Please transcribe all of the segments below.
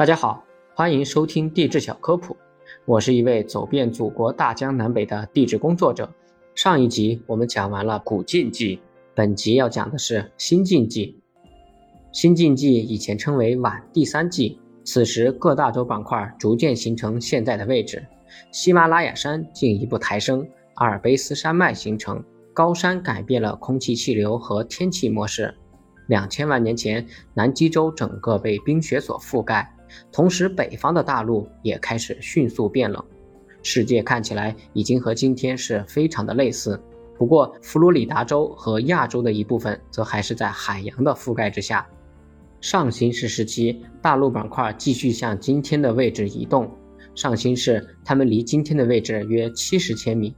大家好，欢迎收听地质小科普。我是一位走遍祖国大江南北的地质工作者。上一集我们讲完了古晋纪，本集要讲的是新晋纪。新晋纪以前称为晚第三纪，此时各大洲板块逐渐形成现在的位置，喜马拉雅山进一步抬升，阿尔卑斯山脉形成，高山改变了空气气流和天气模式。两千万年前，南极洲整个被冰雪所覆盖。同时，北方的大陆也开始迅速变冷，世界看起来已经和今天是非常的类似。不过，佛罗里达州和亚洲的一部分则还是在海洋的覆盖之下。上新世时期，大陆板块继续向今天的位置移动。上新世，它们离今天的位置约七十千米。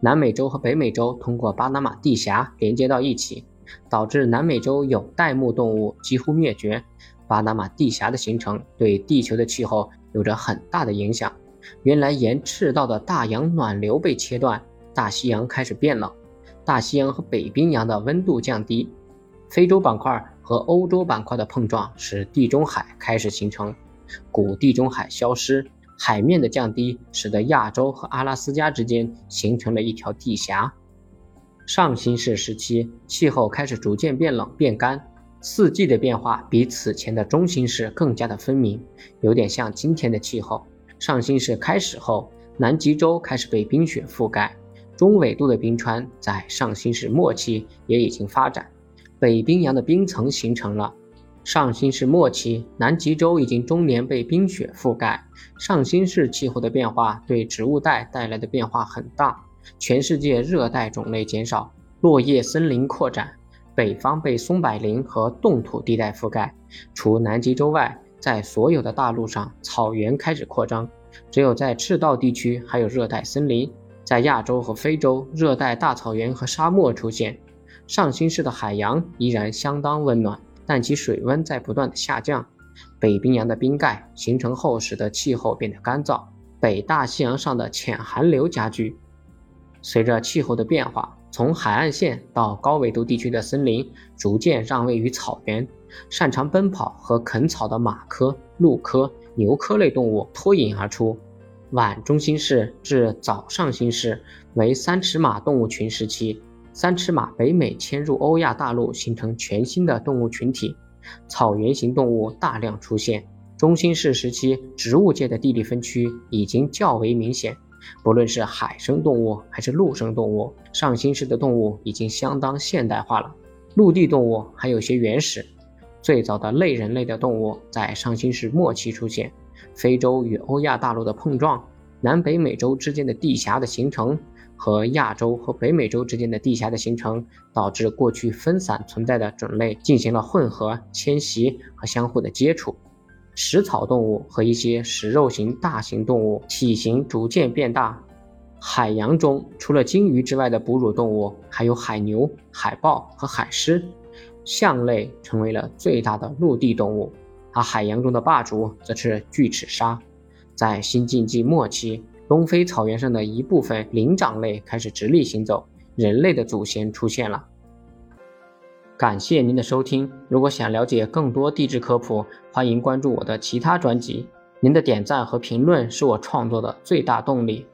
南美洲和北美洲通过巴拿马地峡连接到一起，导致南美洲有袋目动物几乎灭绝。巴拿马地峡的形成对地球的气候有着很大的影响。原来沿赤道的大洋暖流被切断，大西洋开始变冷，大西洋和北冰洋的温度降低，非洲板块和欧洲板块的碰撞使地中海开始形成，古地中海消失，海面的降低使得亚洲和阿拉斯加之间形成了一条地峡。上新世时期，气候开始逐渐变冷变干。四季的变化比此前的中新世更加的分明，有点像今天的气候。上新世开始后，南极洲开始被冰雪覆盖，中纬度的冰川在上新世末期也已经发展，北冰洋的冰层形成了。上新世末期，南极洲已经终年被冰雪覆盖。上新世气候的变化对植物带带来的变化很大，全世界热带种类减少，落叶森林扩展。北方被松柏林和冻土地带覆盖，除南极洲外，在所有的大陆上，草原开始扩张，只有在赤道地区还有热带森林。在亚洲和非洲，热带大草原和沙漠出现。上新世的海洋依然相当温暖，但其水温在不断的下降。北冰洋的冰盖形成后，使得气候变得干燥。北大西洋上的浅寒流加剧。随着气候的变化。从海岸线到高纬度地区的森林逐渐让位于草原，擅长奔跑和啃草的马科、鹿科、牛科类动物脱颖而出。晚中新世至早上新世为三尺马动物群时期，三尺马北美迁入欧亚大陆，形成全新的动物群体，草原型动物大量出现。中新世时期，植物界的地理分区已经较为明显。不论是海生动物还是陆生动物，上新世的动物已经相当现代化了。陆地动物还有些原始，最早的类人类的动物在上新世末期出现。非洲与欧亚大陆的碰撞，南北美洲之间的地峡的形成，和亚洲和北美洲之间的地峡的形成，导致过去分散存在的种类进行了混合、迁徙和相互的接触。食草动物和一些食肉型大型动物体型逐渐变大。海洋中除了鲸鱼之外的哺乳动物还有海牛、海豹和海狮。象类成为了最大的陆地动物，而海洋中的霸主则是巨齿鲨。在新晋纪末期，东非草原上的一部分灵长类开始直立行走，人类的祖先出现了。感谢您的收听。如果想了解更多地质科普，欢迎关注我的其他专辑。您的点赞和评论是我创作的最大动力。